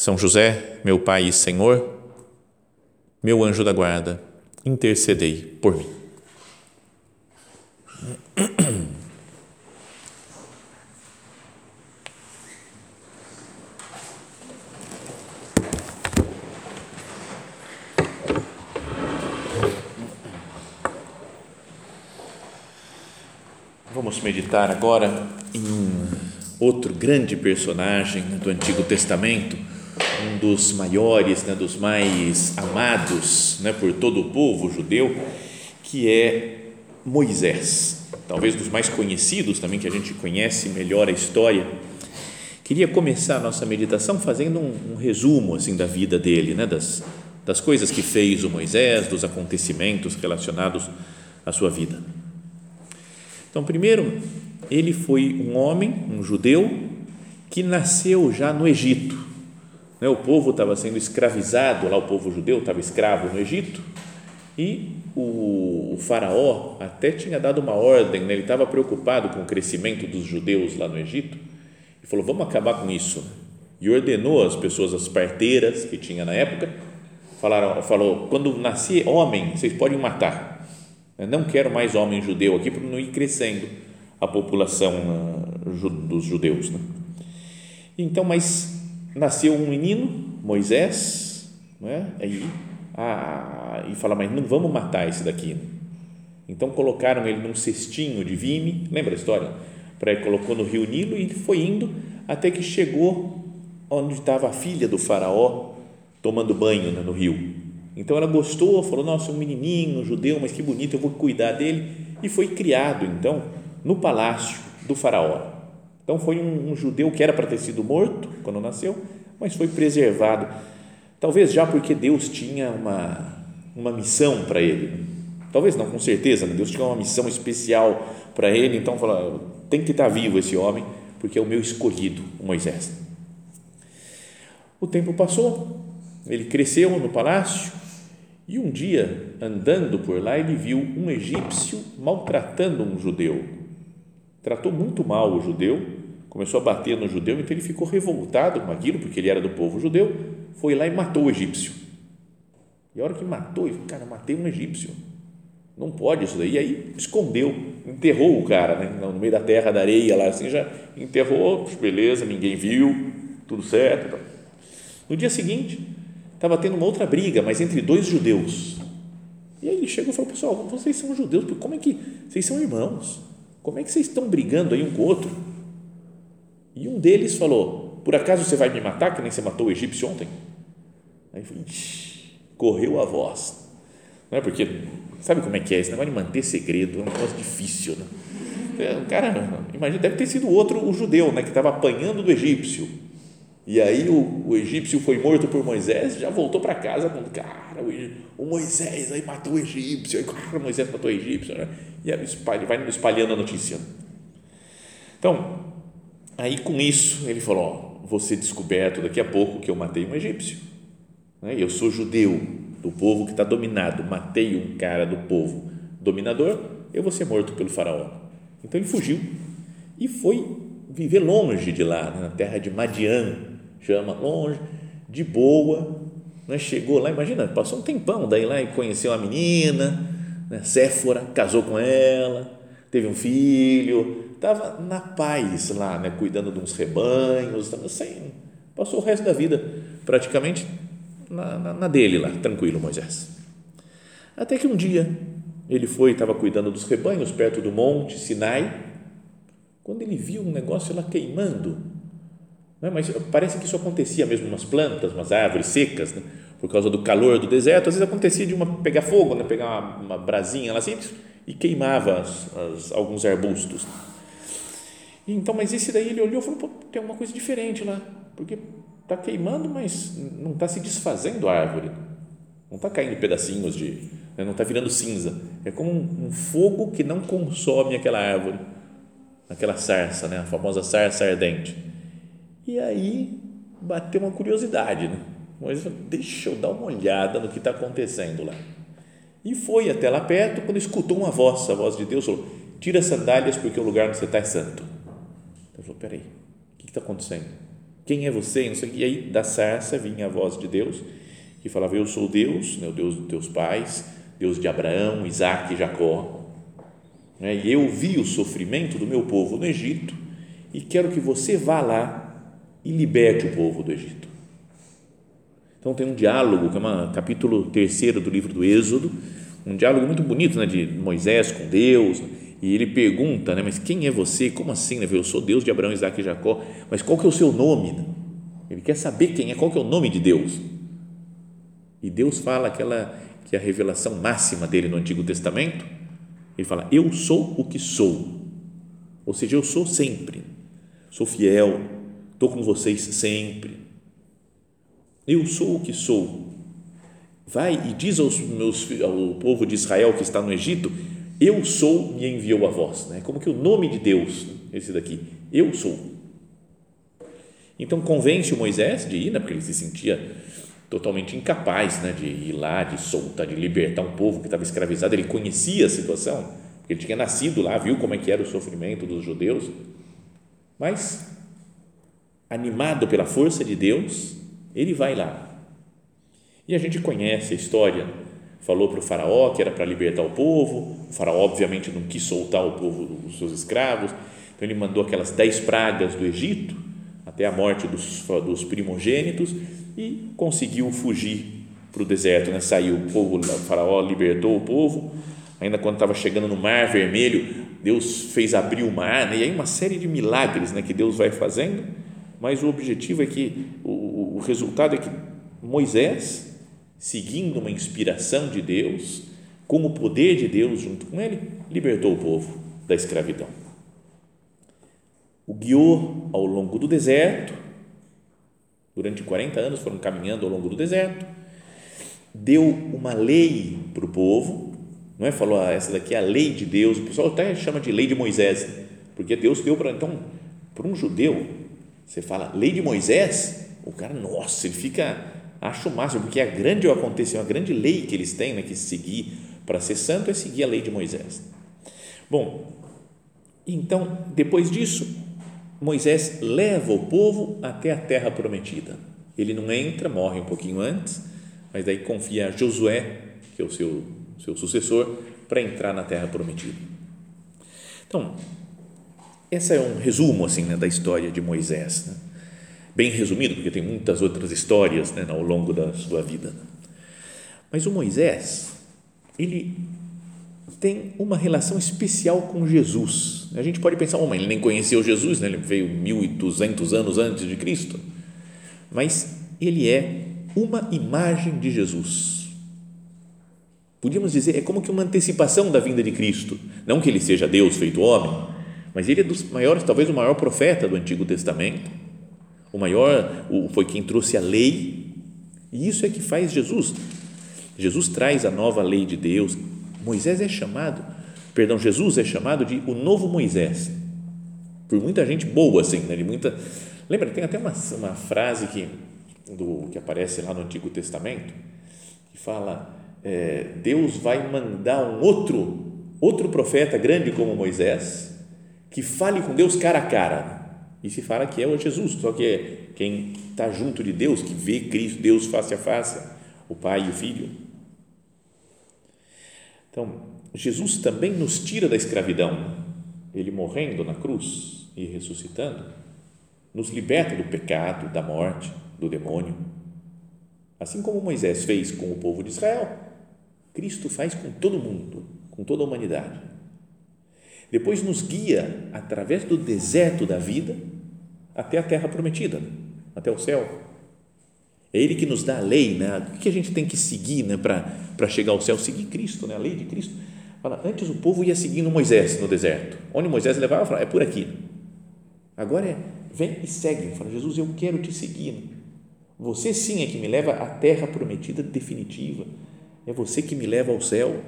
são José, meu Pai e Senhor, meu anjo da guarda, intercedei por mim. Vamos meditar agora em outro grande personagem do Antigo Testamento um dos maiores, né, dos mais amados né, por todo o povo judeu, que é Moisés, talvez dos mais conhecidos também, que a gente conhece melhor a história. Queria começar a nossa meditação fazendo um, um resumo assim da vida dele, né, das, das coisas que fez o Moisés, dos acontecimentos relacionados à sua vida. Então, primeiro, ele foi um homem, um judeu, que nasceu já no Egito né? O povo estava sendo escravizado, lá o povo judeu estava escravo no Egito, e o, faraó até tinha dado uma ordem, né? ele estava preocupado com o crescimento dos judeus lá no Egito, e falou: vamos acabar com isso. E ordenou as pessoas, as parteiras que tinha na época, falaram, falou: quando nascer homem, vocês podem matar. Não quero mais homem judeu aqui para não ir crescendo a população uh, dos judeus. Né? Então, mas nasceu um menino, Moisés, né? Aí, ah, e fala, mas não vamos matar esse daqui. Então colocaram ele num cestinho de vime, lembra a história? Para colocou no rio Nilo e foi indo até que chegou onde estava a filha do faraó tomando banho né, no rio. Então ela gostou, falou: Nossa, um menininho, judeu, mas que bonito, eu vou cuidar dele. E foi criado então no palácio do faraó. Então foi um, um judeu que era para ter sido morto quando nasceu, mas foi preservado. Talvez já porque Deus tinha uma, uma missão para ele. Talvez não, com certeza, né? Deus tinha uma missão especial para ele, então falou, tem que estar vivo esse homem, porque é o meu escolhido, o Moisés. O tempo passou, ele cresceu no palácio e um dia, andando por lá, ele viu um egípcio maltratando um judeu. Tratou muito mal o judeu começou a bater no judeu, então ele ficou revoltado com aquilo, porque ele era do povo judeu, foi lá e matou o egípcio. E a hora que matou, ele falou, cara, matei um egípcio. Não pode isso daí. E aí escondeu, enterrou o cara, né? no meio da terra, da areia, lá assim, já enterrou, beleza, ninguém viu, tudo certo. No dia seguinte, estava tendo uma outra briga, mas entre dois judeus. E aí ele chegou e falou, pessoal, vocês são judeus, como é que, vocês são irmãos, como é que vocês estão brigando aí um com o outro? E um deles falou: Por acaso você vai me matar, que nem você matou o egípcio ontem? Aí falei, correu a voz. Não é porque, sabe como é que é? Esse negócio de manter segredo é um negócio difícil. Né? É, o cara, imagina, deve ter sido outro, o judeu, né, que estava apanhando do egípcio. E aí o, o egípcio foi morto por Moisés, já voltou para casa com cara, o, o, Moisés aí matou o egípcio, aí cara, Moisés matou o egípcio, né? e aí espalha, vai espalhando a notícia. Então, Aí com isso ele falou: ó, vou ser descoberto daqui a pouco que eu matei um egípcio. Né? Eu sou judeu do povo que está dominado, matei um cara do povo dominador, eu vou ser morto pelo faraó. Então ele fugiu e foi viver longe de lá, né? na terra de Madian, chama longe, de boa. Né? Chegou lá, imagina, passou um tempão daí lá e conheceu a menina, né? Séfora, casou com ela, teve um filho, estava na paz lá, né, cuidando de uns rebanhos, sem, passou o resto da vida praticamente na, na, na dele lá, tranquilo, Moisés. Até que um dia ele foi, estava cuidando dos rebanhos perto do monte Sinai, quando ele viu um negócio lá queimando, né? mas parece que isso acontecia mesmo umas plantas, umas árvores secas, né? por causa do calor do deserto, às vezes acontecia de uma pegar fogo, né? pegar uma, uma brasinha lá assim e queimava as, as, alguns arbustos. Então, mas esse daí ele olhou e falou, Pô, tem alguma coisa diferente lá, porque está queimando, mas não está se desfazendo a árvore, não está caindo pedacinhos de, né, não está virando cinza, é como um, um, fogo que não consome aquela árvore, aquela sarça, né, a famosa sarça ardente. E aí bateu uma curiosidade, né? Falou, deixa eu dar uma olhada no que está acontecendo lá. E foi até lá perto, quando escutou uma voz, a voz de Deus, falou, tira as sandálias porque o lugar onde você está é santo. Ele falou, peraí, o que está acontecendo? Quem é você? E aí da sarça vinha a voz de Deus, que falava, eu sou Deus, né, o Deus dos teus pais, Deus de Abraão, Isaac e Jacó. Né, e eu vi o sofrimento do meu povo no Egito e quero que você vá lá e liberte o povo do Egito. Então tem um diálogo, que é um capítulo terceiro do livro do Êxodo, um diálogo muito bonito né, de Moisés com Deus, e ele pergunta, né, mas quem é você? Como assim? Né? Eu sou Deus de Abraão, Isaac e Jacó, mas qual que é o seu nome? Ele quer saber quem é, qual que é o nome de Deus. E Deus fala aquela que é a revelação máxima dele no Antigo Testamento. Ele fala: Eu sou o que sou. Ou seja, eu sou sempre. Sou fiel, estou com vocês sempre. Eu sou o que sou. Vai e diz aos meus, ao povo de Israel que está no Egito eu sou me enviou a voz, né? Como que o nome de Deus, esse daqui, eu sou. Então convence o Moisés de ir, né? porque ele se sentia totalmente incapaz, né? De ir lá, de soltar, de libertar um povo que estava escravizado. Ele conhecia a situação, porque ele tinha nascido lá, viu como é que era o sofrimento dos judeus. Mas animado pela força de Deus, ele vai lá. E a gente conhece a história falou para o faraó que era para libertar o povo, o faraó obviamente não quis soltar o povo dos seus escravos, então ele mandou aquelas dez pragas do Egito, até a morte dos, dos primogênitos, e conseguiu fugir para o deserto, né? saiu o povo, o faraó libertou o povo, ainda quando estava chegando no mar vermelho, Deus fez abrir o mar, né? e aí uma série de milagres né, que Deus vai fazendo, mas o objetivo é que, o, o resultado é que Moisés seguindo uma inspiração de Deus, com o poder de Deus junto com ele, libertou o povo da escravidão. O guiou ao longo do deserto, durante 40 anos foram caminhando ao longo do deserto, deu uma lei para o povo, não é? Falou, ah, essa daqui é a lei de Deus, o pessoal até chama de lei de Moisés, porque Deus deu para, então, para um judeu, você fala lei de Moisés, o cara, nossa, ele fica acho o máximo, porque a grande aconteceu, a grande lei que eles têm né, que seguir para ser santo é seguir a lei de Moisés. Bom, então, depois disso, Moisés leva o povo até a terra prometida. Ele não entra, morre um pouquinho antes, mas daí confia a Josué, que é o seu, seu sucessor, para entrar na terra prometida. Então, esse é um resumo assim, né, da história de Moisés. Né? Bem resumido, porque tem muitas outras histórias né, ao longo da sua vida. Mas o Moisés, ele tem uma relação especial com Jesus. A gente pode pensar, oh, ele nem conheceu Jesus, né? ele veio 1200 anos antes de Cristo. Mas ele é uma imagem de Jesus. Podíamos dizer, é como que uma antecipação da vinda de Cristo. Não que ele seja Deus feito homem, mas ele é dos maiores, talvez o maior profeta do Antigo Testamento o maior foi quem trouxe a lei, e isso é que faz Jesus. Jesus traz a nova lei de Deus. Moisés é chamado, perdão, Jesus é chamado de o novo Moisés. Por muita gente boa, assim, né? de muita. Lembra, tem até uma, uma frase que, do, que aparece lá no Antigo Testamento, que fala: é, Deus vai mandar um outro, outro profeta grande como Moisés, que fale com Deus cara a cara e se fala que é o Jesus, só que é quem está junto de Deus, que vê Cristo, Deus face a face, o Pai e o Filho. Então, Jesus também nos tira da escravidão. Ele morrendo na cruz e ressuscitando, nos liberta do pecado, da morte, do demônio. Assim como Moisés fez com o povo de Israel, Cristo faz com todo mundo, com toda a humanidade depois nos guia através do deserto da vida até a terra prometida, até o céu. É Ele que nos dá a lei, né? o que a gente tem que seguir né? para chegar ao céu? Seguir Cristo, né? a lei de Cristo. Fala, antes o povo ia seguindo Moisés no deserto. Onde Moisés levava, fala, é por aqui. Agora é, vem e segue. Fala, Jesus, eu quero te seguir. Você sim é que me leva à terra prometida definitiva. É você que me leva ao céu.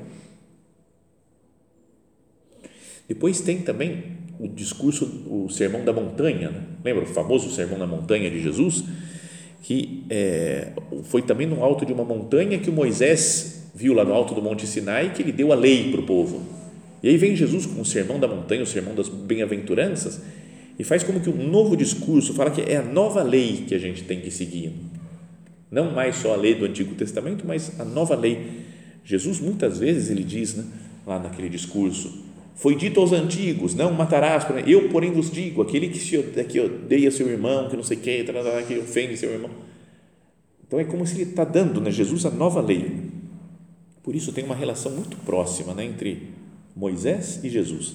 Depois tem também o discurso, o sermão da montanha. Né? Lembra o famoso sermão da montanha de Jesus? Que é, foi também no alto de uma montanha que Moisés viu lá no alto do Monte Sinai que ele deu a lei para o povo. E aí vem Jesus com o sermão da montanha, o sermão das bem-aventuranças, e faz como que um novo discurso, fala que é a nova lei que a gente tem que seguir. Não mais só a lei do Antigo Testamento, mas a nova lei. Jesus muitas vezes ele diz, né, lá naquele discurso, foi dito aos antigos, não matarás, eu porém vos digo, aquele que, se, que odeia seu irmão, que não sei o que, que ofende seu irmão. Então é como se ele está dando, né, Jesus, a nova lei. Por isso tem uma relação muito próxima né, entre Moisés e Jesus.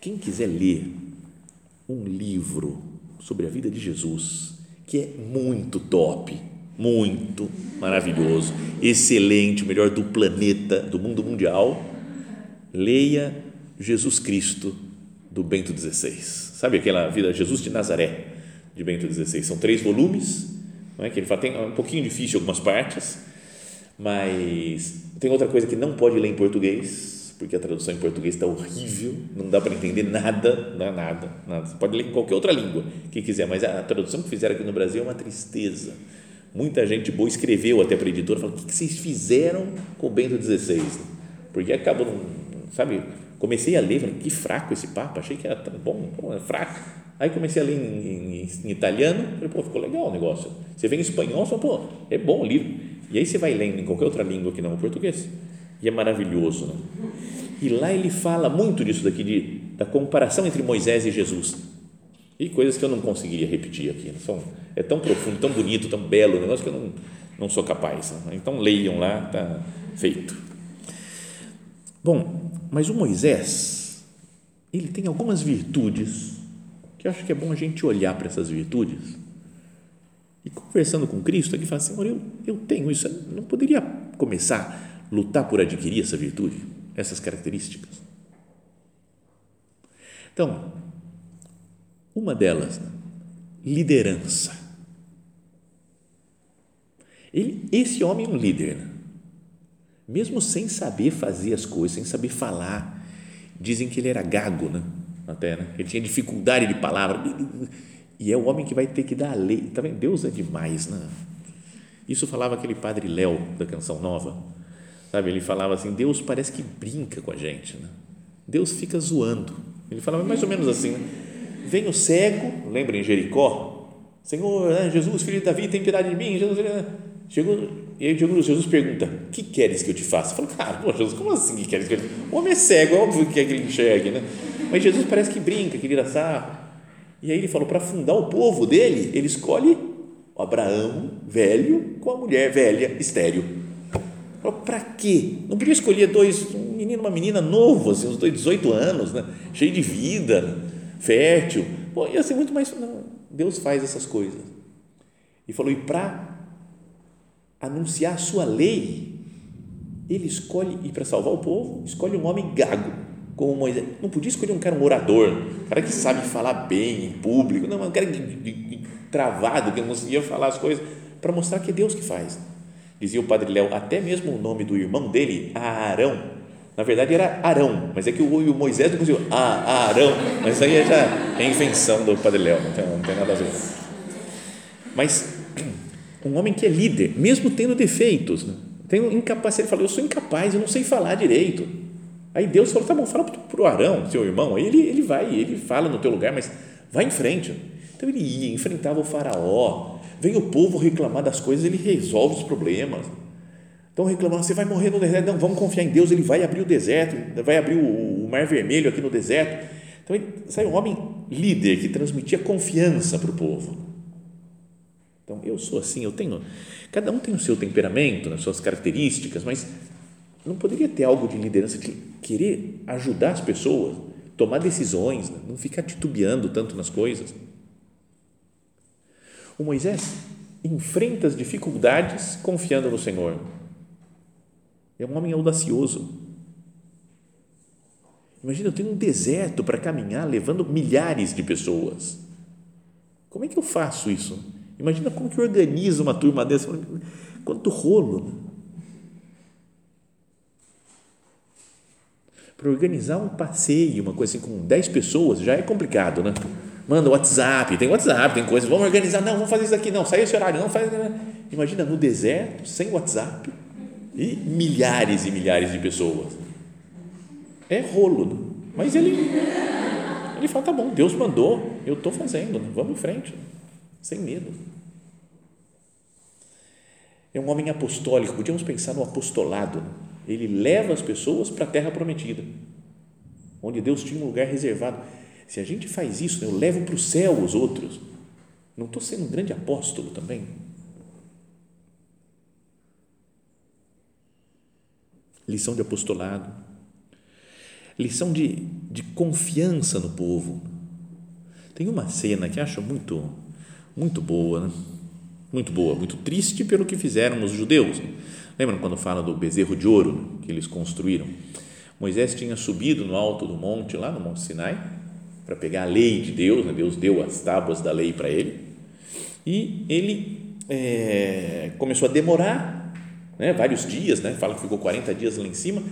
Quem quiser ler um livro sobre a vida de Jesus, que é muito top, muito maravilhoso, excelente, o melhor do planeta, do mundo mundial, leia Jesus Cristo do Bento XVI. Sabe aquela vida Jesus de Nazaré de Bento XVI? São três volumes, não é que ele fala, tem um pouquinho difícil algumas partes, mas tem outra coisa que não pode ler em português, porque a tradução em português está horrível, não dá para entender nada, não é nada, nada. Você pode ler em qualquer outra língua que quiser, mas a tradução que fizeram aqui no Brasil é uma tristeza. Muita gente boa escreveu até para a editora, falando, o que vocês fizeram com o Bento XVI? Porque acaba, sabe, comecei a ler, falei, que fraco esse papo, achei que era tão bom, é fraco. Aí comecei a ler em, em, em, italiano, falei, pô, ficou legal o negócio. Você vem em espanhol, só, pô, é bom o livro. E aí você vai lendo em qualquer outra língua que não o português, e é maravilhoso. Né? E lá ele fala muito disso daqui, de, da comparação entre Moisés e Jesus. E coisas que eu não conseguiria repetir aqui. Né? São, é tão profundo, tão bonito, tão belo o negócio que eu não, não sou capaz. Né? Então leiam lá, está feito. Bom, mas o Moisés, ele tem algumas virtudes que eu acho que é bom a gente olhar para essas virtudes. E conversando com Cristo, ele fala, Senhor, eu, eu tenho isso, eu não poderia começar a lutar por adquirir essa virtude? essas características. Então, uma delas, liderança. Ele, esse homem é um líder, né? Mesmo sem saber fazer as coisas, sem saber falar. Dizem que ele era gago, né? Até, né? Ele tinha dificuldade de palavra. E é o homem que vai ter que dar a lei. Tá vendo? Deus é demais, né? Isso falava aquele padre Léo da Canção Nova Sabe, ele falava assim, Deus parece que brinca com a gente, né? Deus fica zoando. Ele falava mais ou menos assim, né? vem o cego, lembra em Jericó? Senhor, né, Jesus, filho de Davi, tem piedade de mim. Jesus, chegou, e aí Jesus pergunta, que queres que eu te faça? Fala, cara, pô, Jesus, como assim que queres que eu te faça? O homem é cego, é óbvio que quer que ele enxergue, né? Mas Jesus parece que brinca, que vira sarro. E aí ele falou, para fundar o povo dele, ele escolhe o Abraão velho com a mulher velha estéreo para quê? Não podia escolher dois, um menino uma menina novo, assim, uns dois, 18 anos, né? cheio de vida, fértil. Bom, ia ser muito mais. Não, Deus faz essas coisas. E falou: e para anunciar a sua lei, ele escolhe, e para salvar o povo, escolhe um homem gago, como Moisés. Não podia escolher um cara, um orador, um cara que sabe falar bem em público, não, um cara de, de, de, travado, que não conseguia falar as coisas, para mostrar que é Deus que faz. Dizia o padre Léo, até mesmo o nome do irmão dele, Arão, na verdade era Arão, mas é que o, Moisés não conseguiu, ah, Arão, mas aí é já é invenção do padre Léo, não tem, não tem nada a ver. Mas um homem que é líder, mesmo tendo defeitos, né? incapacidade, ele fala, eu sou incapaz, eu não sei falar direito. Aí Deus falou, tá bom, fala para o Arão, seu irmão, aí ele, ele vai, ele fala no teu lugar, mas vai em frente. Então ele ia, enfrentava o faraó, Vem o povo reclamar das coisas, ele resolve os problemas. Então reclamando, você vai morrer no deserto. Não, vamos confiar em Deus, ele vai abrir o deserto, vai abrir o, o mar vermelho aqui no deserto. Então ele um homem líder que transmitia confiança para o povo. Então eu sou assim, eu tenho. Cada um tem o seu temperamento, as suas características, mas não poderia ter algo de liderança, de querer ajudar as pessoas, tomar decisões, né? não ficar titubeando tanto nas coisas. O Moisés enfrenta as dificuldades confiando no Senhor. É um homem audacioso. Imagina, eu tenho um deserto para caminhar levando milhares de pessoas. Como é que eu faço isso? Imagina como que organiza uma turma dessa. Quanto rolo. Né? Para organizar um passeio, uma coisa assim, com 10 pessoas, já é complicado, né? Manda WhatsApp, tem WhatsApp, tem coisas, vamos organizar, não, vamos fazer isso aqui, não, sai esse horário, não, faz. Imagina no deserto, sem WhatsApp, e milhares e milhares de pessoas. É rolo, né? mas ele, ele fala: tá bom, Deus mandou, eu estou fazendo, né? vamos em frente, sem medo. É um homem apostólico, podíamos pensar no apostolado. Ele leva as pessoas para a terra prometida, onde Deus tinha um lugar reservado. Se a gente faz isso, né, eu levo para o céu os outros. Não estou sendo um grande apóstolo também? Lição de apostolado, lição de, de confiança no povo. Tem uma cena que acho muito, muito boa, né? muito boa, muito triste pelo que fizeram os judeus. Lembram quando fala do bezerro de ouro que eles construíram? Moisés tinha subido no alto do monte, lá no Monte Sinai, para pegar a lei de Deus, né? Deus deu as tábuas da lei para ele, e ele é, começou a demorar, né? vários dias, né? fala que ficou 40 dias lá em cima,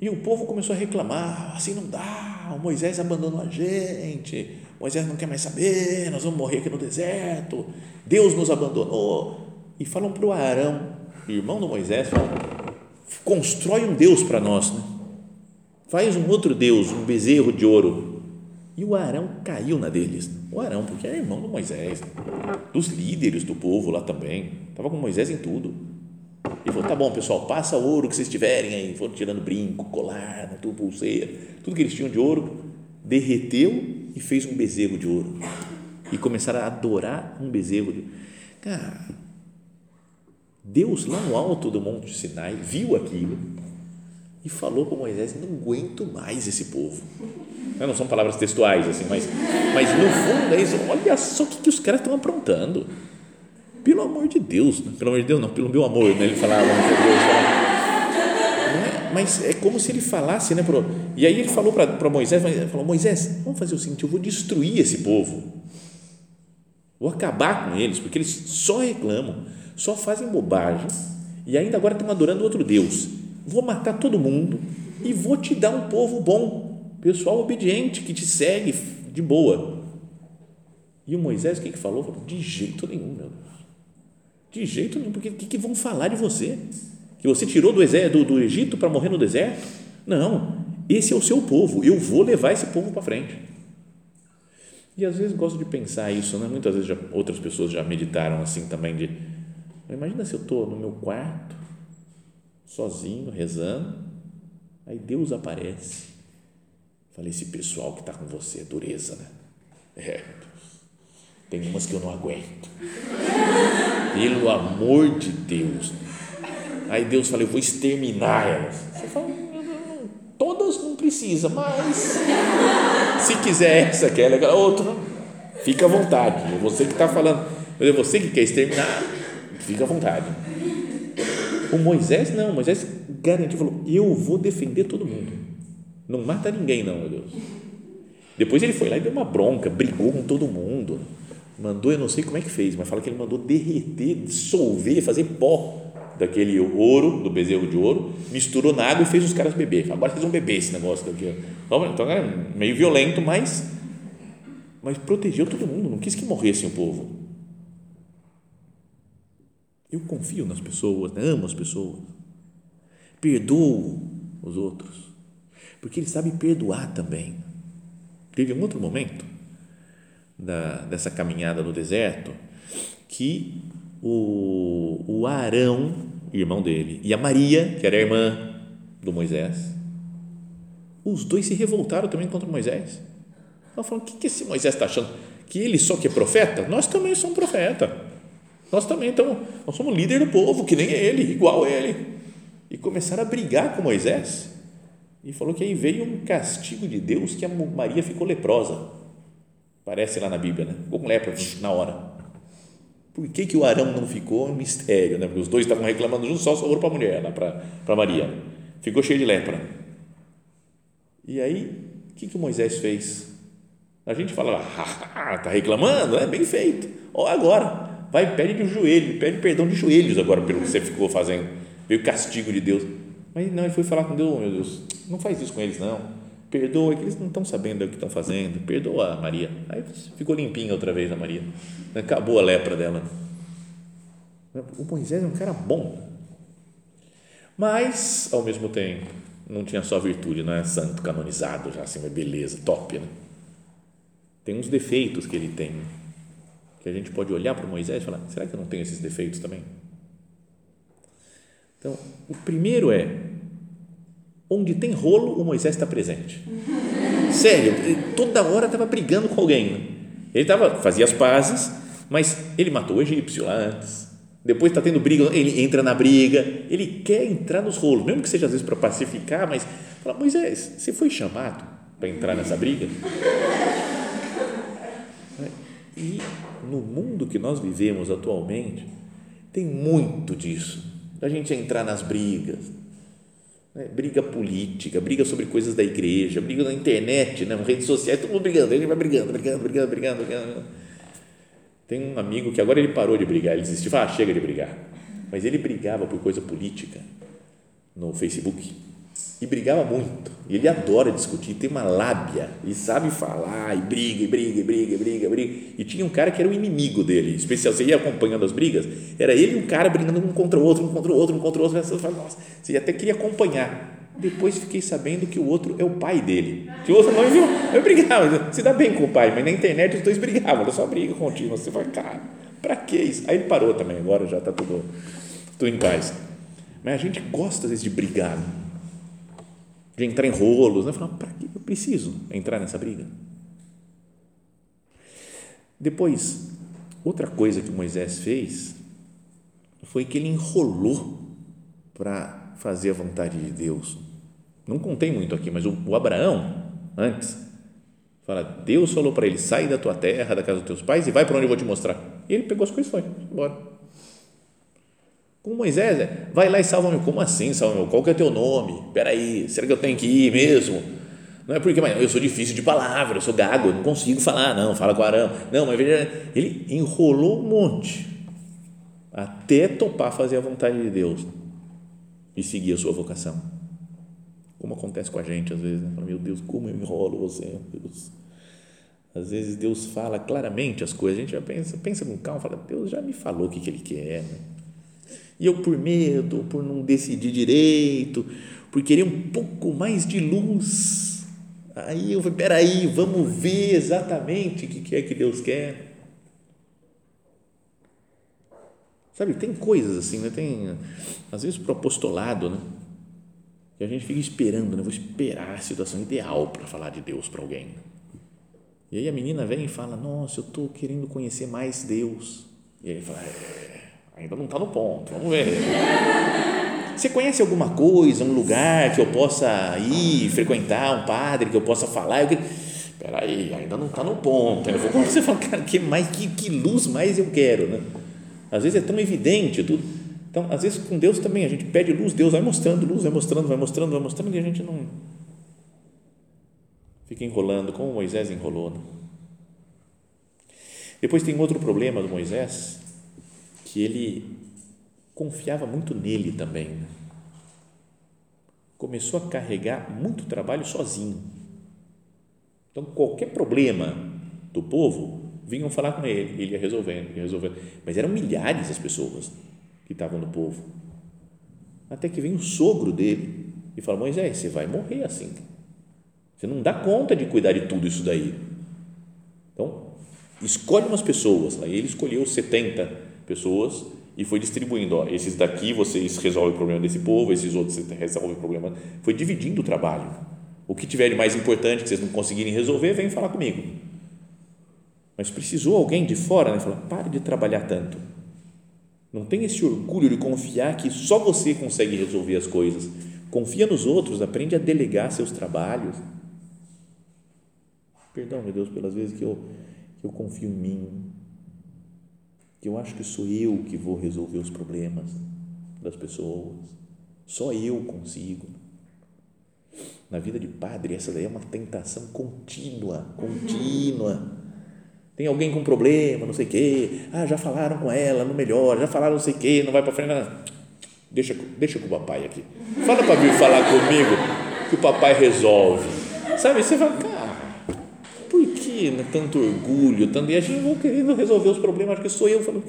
e o povo começou a reclamar, assim não dá, o Moisés abandonou a gente, Moisés não quer mais saber, nós vamos morrer aqui no deserto, Deus nos abandonou, e falam para o Arão, irmão do Moisés, falam, constrói um Deus para nós, né? faz um outro Deus, um bezerro de ouro, e o Arão caiu na deles. O Arão, porque era irmão do Moisés, dos líderes do povo lá também. Estava com Moisés em tudo. E falou: tá bom, pessoal, passa o ouro que vocês tiverem aí. Foram tirando brinco, colar, tudo, pulseira, tudo que eles tinham de ouro. Derreteu e fez um bezerro de ouro. E começaram a adorar um bezerro de Cara, Deus lá no alto do Monte Sinai viu aquilo e falou para Moisés: não aguento mais esse povo não são palavras textuais, assim, mas, mas no fundo é isso. Olha só o que, que os caras estão aprontando. Pelo amor de Deus, né? pelo amor de Deus, não, pelo meu amor, né? ele falava, é? Mas é como se ele falasse, né? Pro, e aí ele falou para Moisés, falou, Moisés, vamos fazer o seguinte, eu vou destruir esse povo, vou acabar com eles, porque eles só reclamam, só fazem bobagem, e ainda agora estão adorando outro Deus, vou matar todo mundo e vou te dar um povo bom, pessoal obediente que te segue de boa. E o Moisés, o que, que falou? falou? De jeito nenhum, meu Deus. De jeito nenhum, porque o que, que vão falar de você? Que você tirou do, do, do Egito para morrer no deserto? Não, esse é o seu povo, eu vou levar esse povo para frente. E às vezes gosto de pensar isso, né? muitas vezes já, outras pessoas já meditaram assim também de, imagina se eu estou no meu quarto, sozinho, rezando, aí Deus aparece Falei, esse pessoal que está com você é dureza, né? É, tem umas que eu não aguento. Pelo amor de Deus. Aí Deus falou, eu vou exterminar elas. Você fala, todas não precisa, mas se quiser essa, quer aquela outra, fica à vontade. É você que está falando, é você que quer exterminar, fica à vontade. O Moisés não, Moisés garantiu, falou, eu vou defender todo mundo não mata ninguém, não, meu Deus. Depois ele foi lá e deu uma bronca, brigou com todo mundo. Mandou, eu não sei como é que fez, mas fala que ele mandou derreter, dissolver, fazer pó daquele ouro, do bezerro de ouro, misturou na água e fez os caras beber. Agora vocês vão beber esse negócio daqui. Então era meio violento, mas, mas protegeu todo mundo, não quis que morresse o povo. Eu confio nas pessoas, né? amo as pessoas, perdoo os outros porque ele sabe perdoar também. Teve um outro momento da, dessa caminhada no deserto que o, o Arão, irmão dele, e a Maria, que era irmã do Moisés, os dois se revoltaram também contra Moisés. Ela falou: o que, que esse Moisés está achando? Que ele só que é profeta? Nós também somos profeta. Nós também estamos, nós somos líder do povo, que nem ele, igual ele. E começaram a brigar com Moisés e falou que aí veio um castigo de Deus que a Maria ficou leprosa. Parece lá na Bíblia, né? Ficou com lepra na hora. Por que, que o Arão não ficou? É um mistério, né? Porque os dois estavam reclamando juntos, só sobrou para a mulher, né? para Maria. Ficou cheio de lepra. E aí, o que, que o Moisés fez? A gente fala, ah, tá reclamando? É bem feito. Ó, agora, vai pede de joelho, pede perdão de joelhos agora pelo que você ficou fazendo, veio castigo de Deus. Mas não, ele foi falar com Deus, meu Deus, não faz isso com eles não, perdoa, que eles não estão sabendo o que estão fazendo, perdoa a Maria. Aí ficou limpinha outra vez a Maria, acabou a lepra dela. O Moisés é um cara bom, mas ao mesmo tempo não tinha só virtude, não é santo canonizado já assim, beleza, top, né? Tem uns defeitos que ele tem, que a gente pode olhar para Moisés e falar, será que eu não tenho esses defeitos também? Então, o primeiro é, onde tem rolo, o Moisés está presente. Sério, toda hora estava brigando com alguém. Né? Ele tava, fazia as pazes, mas ele matou o egípcio lá antes. Depois está tendo briga, ele entra na briga, ele quer entrar nos rolos, mesmo que seja às vezes para pacificar, mas fala, Moisés, você foi chamado para entrar nessa briga? E no mundo que nós vivemos atualmente, tem muito disso, da gente entrar nas brigas, né? briga política, briga sobre coisas da igreja, briga na internet, né? redes sociais, todo mundo brigando, gente vai brigando, brigando, brigando, brigando, brigando. Tem um amigo que agora ele parou de brigar, ele desistiu, ah, chega de brigar, mas ele brigava por coisa política no Facebook e brigava muito. E ele adora discutir, tem uma lábia e sabe falar, e briga, e briga, e briga, e briga, briga. E tinha um cara que era o inimigo dele, especial. Você ia acompanhando as brigas, era ele e um cara brigando um contra o outro, um contra o outro, um contra o outro. Você fala, nossa, você até queria acompanhar. Depois fiquei sabendo que o outro é o pai dele. Que o outro não viu, eu brigava, se dá bem com o pai, mas na internet os dois brigavam, era só briga contínua. Você fala, cara, para que isso? Aí ele parou também, agora já está tudo, tudo em paz. Mas a gente gosta às vezes de brigar de entrar em rolos, né? Falar, para que eu preciso entrar nessa briga? Depois, outra coisa que Moisés fez foi que ele enrolou para fazer a vontade de Deus. Não contei muito aqui, mas o, o Abraão, antes, fala: Deus falou para ele: sai da tua terra, da casa dos teus pais e vai para onde eu vou te mostrar. E ele pegou as coisas e foi embora. Com Moisés, é, vai lá e salva-me. Como assim, salva-me? Qual que é teu nome? Espera aí, será que eu tenho que ir mesmo? Não é porque, mas eu sou difícil de palavra, eu sou gago, eu não consigo falar, não, fala com Arão. Não, mas ele enrolou um monte até topar fazer a vontade de Deus e seguir a sua vocação. Como acontece com a gente às vezes, né? meu Deus, como eu enrolo você, Deus. Às vezes Deus fala claramente as coisas, a gente já pensa, pensa com calma, fala, Deus já me falou o que, que Ele quer, né? E eu, por medo, por não decidir direito, por querer um pouco mais de luz, aí eu falei: peraí, vamos ver exatamente o que é que Deus quer. Sabe, tem coisas assim, né? tem às vezes para o apostolado, né? que a gente fica esperando, né? vou esperar a situação ideal para falar de Deus para alguém. E aí a menina vem e fala: Nossa, eu estou querendo conhecer mais Deus. E aí fala: é, Ainda não está no ponto, vamos ver. Você conhece alguma coisa, um lugar que eu possa ir, frequentar, um padre que eu possa falar? Eu, espera aí, ainda não está no ponto. Eu vou você fala, cara, que, mais, que, que luz mais eu quero, né? Às vezes é tão evidente tudo. Então, às vezes com Deus também, a gente pede luz, Deus vai mostrando luz, vai mostrando, vai mostrando, vai mostrando, e a gente não fica enrolando, como Moisés enrolou. Né? Depois tem outro problema do Moisés, que ele confiava muito nele também. Né? Começou a carregar muito trabalho sozinho. Então, qualquer problema do povo, vinham falar com ele, ele ia resolvendo, ia resolvendo. Mas eram milhares as pessoas que estavam no povo. Até que vem o sogro dele e fala: Moisés, você vai morrer assim. Você não dá conta de cuidar de tudo isso daí. Então, escolhe umas pessoas. Aí ele escolheu 70 pessoas e foi distribuindo, ó, esses daqui vocês resolvem o problema desse povo, esses outros resolvem o problema, foi dividindo o trabalho. O que tiver de mais importante que vocês não conseguirem resolver, vem falar comigo. Mas precisou alguém de fora, né, falar, pare de trabalhar tanto. Não tem esse orgulho de confiar que só você consegue resolver as coisas. Confia nos outros, aprende a delegar seus trabalhos. Perdão, meu Deus, pelas vezes que eu, que eu confio em mim, que eu acho que sou eu que vou resolver os problemas das pessoas. Só eu consigo. Na vida de padre, essa daí é uma tentação contínua, contínua. Tem alguém com problema, não sei o quê. Ah, já falaram com ela, não melhora, já falaram não sei o quê, não vai para frente. Não. Deixa, deixa com o papai aqui. Fala para vir falar comigo que o papai resolve. Sabe? Você fala, tanto orgulho? Tanto, e a gente vai querendo resolver os problemas, acho que sou eu. Falo,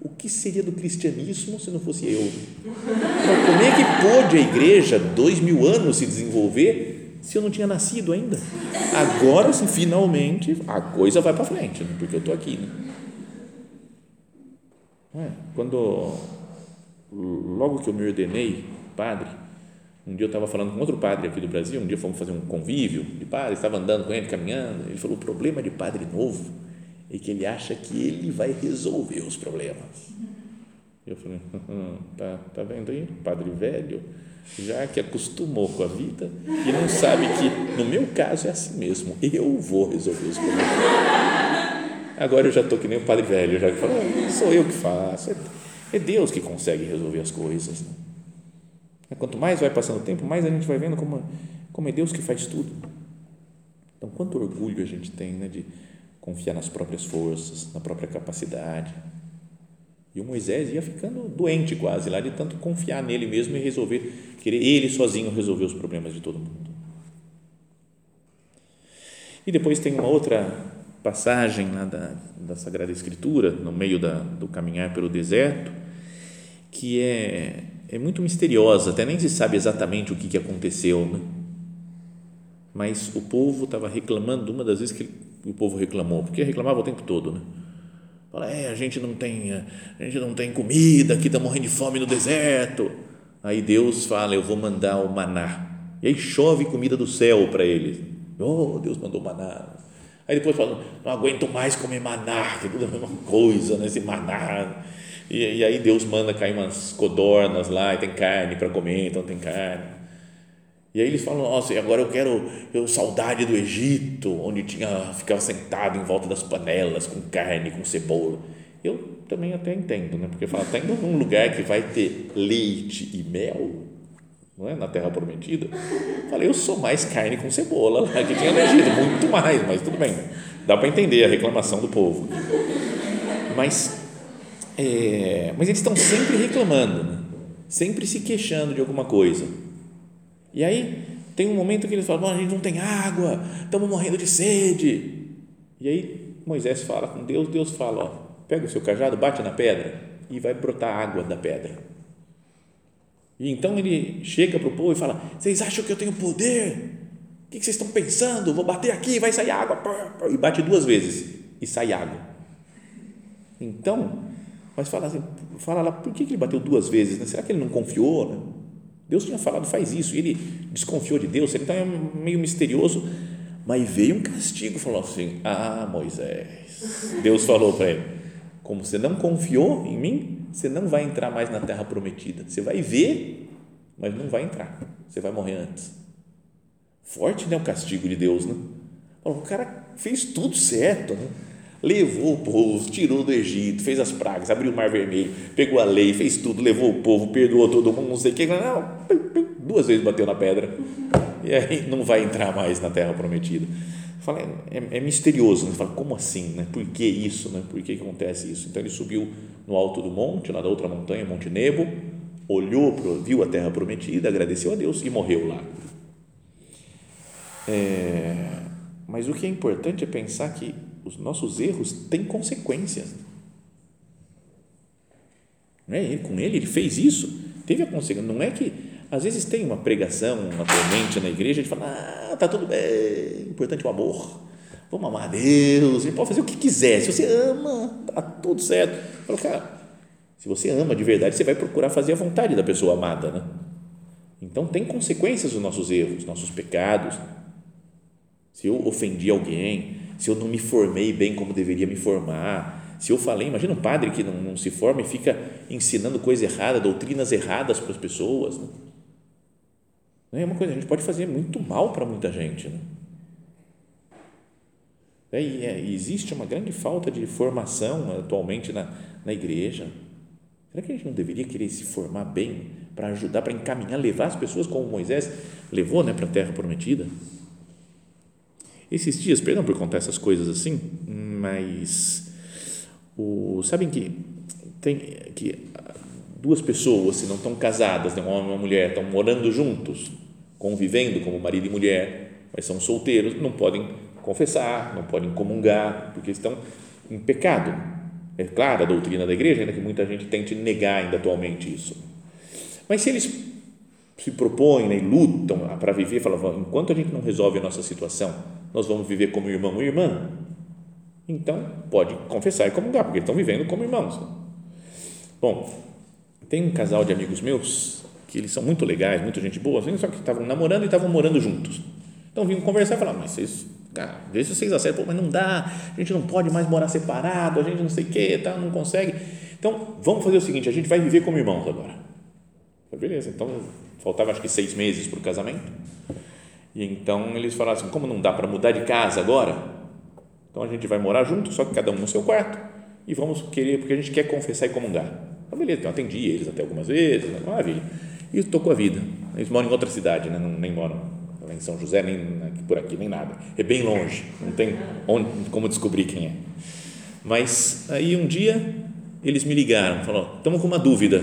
o que seria do cristianismo se não fosse eu? Então, como é que pôde a igreja, dois mil anos, se desenvolver se eu não tinha nascido ainda? Agora, sim, finalmente, a coisa vai para frente, né? porque eu estou aqui. Né? É, quando, logo que eu me ordenei padre, um dia eu estava falando com outro padre aqui do Brasil, um dia fomos fazer um convívio de padre, estava andando com ele, caminhando, ele falou, o problema de padre novo é que ele acha que ele vai resolver os problemas. Eu falei, hum, tá, tá vendo aí, padre velho, já que acostumou com a vida e não sabe que, no meu caso, é assim mesmo, eu vou resolver os problemas. Agora eu já estou que nem o padre velho, já que fala, sou eu que faço, é Deus que consegue resolver as coisas. Né? Quanto mais vai passando o tempo, mais a gente vai vendo como, como é Deus que faz tudo. Então, quanto orgulho a gente tem né, de confiar nas próprias forças, na própria capacidade. E o Moisés ia ficando doente quase lá de tanto confiar nele mesmo e resolver, querer ele sozinho resolver os problemas de todo mundo. E depois tem uma outra passagem lá da, da Sagrada Escritura, no meio da, do caminhar pelo deserto, que é, é muito misteriosa, até nem se sabe exatamente o que, que aconteceu, né? mas o povo estava reclamando, uma das vezes que o povo reclamou, porque reclamava o tempo todo, né? Fala, é, a gente não tem, a gente não tem comida, aqui está morrendo de fome no deserto. Aí Deus fala, eu vou mandar o maná. E aí chove comida do céu para eles. Oh, Deus mandou maná. Aí depois fala, não aguento mais comer maná, que é tudo a mesma coisa, né? esse maná. E, e aí Deus manda cair umas codornas lá, e tem carne para comer, então tem carne. E aí eles falam, nossa, agora eu quero eu, saudade do Egito, onde tinha ficava sentado em volta das panelas com carne, com cebola. Eu também até entendo, né? Porque fala, está indo num lugar que vai ter leite e mel, não é? Na Terra Prometida. Falei, eu sou mais carne com cebola lá que tinha no Egito, muito mais, mas tudo bem. Dá para entender a reclamação do povo. Mas, é, mas eles estão sempre reclamando, né? sempre se queixando de alguma coisa e aí tem um momento que eles falam: a gente não tem água, estamos morrendo de sede. E aí Moisés fala com Deus, Deus fala: ó, pega o seu cajado, bate na pedra e vai brotar água da pedra. E então ele chega para o povo e fala: Vocês acham que eu tenho poder? O que vocês estão pensando? Vou bater aqui, vai sair água. E bate duas vezes e sai água. Então, mas fala, assim, fala lá, por que ele bateu duas vezes? Né? Será que ele não confiou? Né? Deus tinha falado, faz isso. E ele desconfiou de Deus, ele estava meio misterioso. Mas veio um castigo, falou assim: Ah, Moisés. Deus falou para ele: Como você não confiou em mim, você não vai entrar mais na terra prometida. Você vai ver, mas não vai entrar. Você vai morrer antes. Forte, né? O castigo de Deus, né? O cara fez tudo certo, né? Levou o povo, tirou do Egito, fez as pragas, abriu o mar vermelho, pegou a lei, fez tudo, levou o povo, perdoou todo mundo, não sei o que, não, duas vezes bateu na pedra e aí não vai entrar mais na terra prometida. Fala, é, é misterioso, né? Fala, como assim, né? Por que isso, né? Por que, que acontece isso? Então ele subiu no alto do monte, lá da outra montanha, Monte Nebo, olhou, viu a terra prometida, agradeceu a Deus e morreu lá. É, mas o que é importante é pensar que os nossos erros têm consequências. Não é? Com ele, ele fez isso, teve a consequência. Não é que, às vezes, tem uma pregação atualmente na igreja, gente fala, ah, tá tudo bem, importante o amor, vamos amar a Deus, ele pode fazer o que quiser, se você ama, tá tudo certo. Fala, cara, se você ama de verdade, você vai procurar fazer a vontade da pessoa amada, né? Então, tem consequências os nossos erros, nossos pecados. Se eu ofendi alguém, se eu não me formei bem como deveria me formar, se eu falei, imagina um padre que não, não se forma e fica ensinando coisa errada, doutrinas erradas para as pessoas. Né? É uma coisa, a gente pode fazer muito mal para muita gente. Né? É, e, é, existe uma grande falta de formação atualmente na, na igreja. Será que a gente não deveria querer se formar bem para ajudar, para encaminhar, levar as pessoas como Moisés levou né, para a terra prometida? Esses dias, perdão por contar essas coisas assim, mas o, sabem que tem que duas pessoas, se não estão casadas, né, um homem e uma mulher, estão morando juntos, convivendo como marido e mulher, mas são solteiros, não podem confessar, não podem comungar, porque estão em pecado. É clara a doutrina da igreja, ainda que muita gente tente negar ainda atualmente isso. Mas se eles se propõem né, e lutam para viver, falam, enquanto a gente não resolve a nossa situação, nós vamos viver como irmão e irmã, então pode confessar e comungar, porque estão vivendo como irmãos. Bom, tem um casal de amigos meus que eles são muito legais, muita gente boa, assim, só que estavam namorando e estavam morando juntos. Então vinham conversar e falar, mas vocês, cara, vê se vocês acertam, mas não dá, a gente não pode mais morar separado, a gente não sei o que, tá, não consegue. Então vamos fazer o seguinte, a gente vai viver como irmãos agora. Beleza, então faltava acho que seis meses para o casamento. E então eles falaram assim: como não dá para mudar de casa agora, então a gente vai morar junto, só que cada um no seu quarto, e vamos querer, porque a gente quer confessar e comungar. Então, beleza, então atendi eles até algumas vezes, né? maravilha. E tocou a vida. Eles moram em outra cidade, né? não, nem moram em São José, nem por aqui, nem nada. É bem longe, não tem onde, como descobrir quem é. Mas aí um dia eles me ligaram, falaram: estamos com uma dúvida,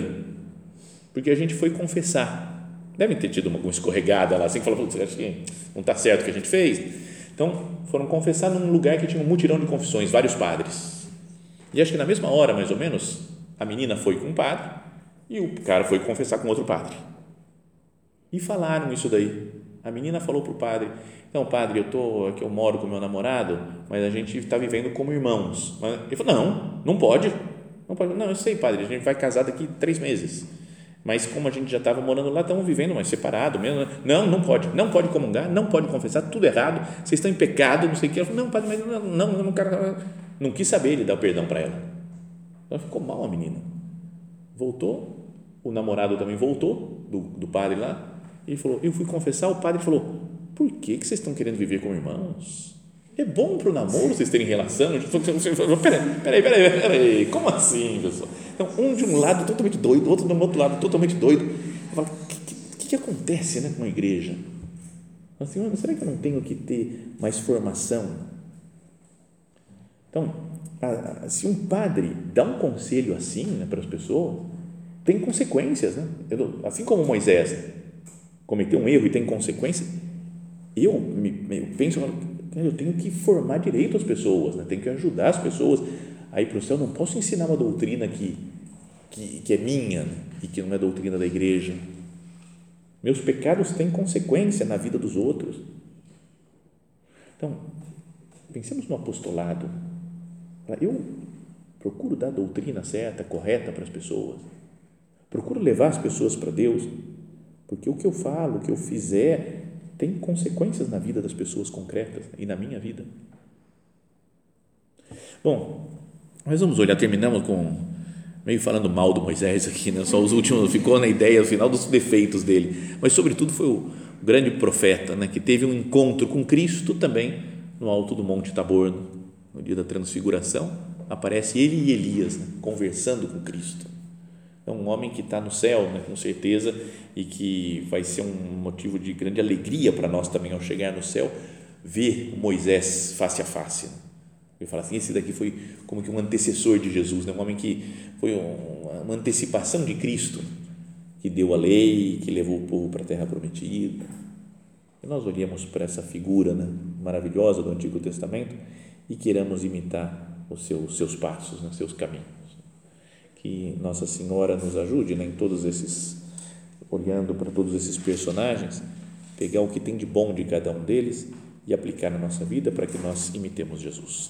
porque a gente foi confessar Devem ter tido alguma escorregada lá, assim, que falou, acho que não está certo o que a gente fez. Então, foram confessar num lugar que tinha um mutirão de confissões, vários padres. E acho que na mesma hora, mais ou menos, a menina foi com um padre e o cara foi confessar com outro padre. E falaram isso daí. A menina falou para o padre, então, padre, eu tô aqui, eu moro com meu namorado, mas a gente está vivendo como irmãos. Ele falou, não, não pode. Não pode. Não, eu sei, padre, a gente vai casar daqui três meses. Mas como a gente já estava morando lá, estamos vivendo mais separado mesmo. Né? Não, não pode, não pode comungar, não pode confessar, tudo errado, vocês estão em pecado, não sei o que. Ela falou, não, padre, mas não, não, não, não, não quis saber ele dar o perdão para ela. Ela ficou mal a menina. Voltou, o namorado também voltou, do, do padre lá, e falou, eu fui confessar, o padre falou, por que, que vocês estão querendo viver como irmãos? É bom para o namoro vocês terem relação? Peraí, peraí, peraí, peraí, como assim, pessoal? Então, um de um lado totalmente doido, outro do outro lado totalmente doido. Eu falo, o que, que, que, acontece né, com a igreja? Assim, será que eu não tenho que ter mais formação? Então, a, a, se um padre dá um conselho assim né, para as pessoas, tem consequências. Né? Eu, assim como Moisés cometeu um erro e tem consequência, eu, me, eu penso, eu tenho que formar direito as pessoas, né? tenho que ajudar as pessoas a ir para o céu. Não posso ensinar uma doutrina que, que, que é minha né? e que não é doutrina da igreja. Meus pecados têm consequência na vida dos outros. Então, pensemos no apostolado. Eu procuro dar a doutrina certa, correta para as pessoas. Procuro levar as pessoas para Deus, porque o que eu falo, o que eu fizer, tem consequências na vida das pessoas concretas e na minha vida. Bom, nós vamos olhar, terminamos com meio falando mal do Moisés aqui, né? só os últimos, ficou na ideia no final dos defeitos dele, mas sobretudo foi o grande profeta, né? que teve um encontro com Cristo também no alto do Monte Tabor, no dia da transfiguração, aparece ele e Elias né? conversando com Cristo. É um homem que está no céu, né, com certeza, e que vai ser um motivo de grande alegria para nós também ao chegar no céu, ver Moisés face a face. Ele fala assim: esse daqui foi como que um antecessor de Jesus, né? um homem que foi uma antecipação de Cristo, que deu a lei, que levou o povo para a terra prometida. E nós olhamos para essa figura né, maravilhosa do Antigo Testamento e queremos imitar os seus, seus passos, né, seus caminhos que Nossa Senhora nos ajude né, em todos esses, olhando para todos esses personagens, pegar o que tem de bom de cada um deles e aplicar na nossa vida para que nós imitemos Jesus.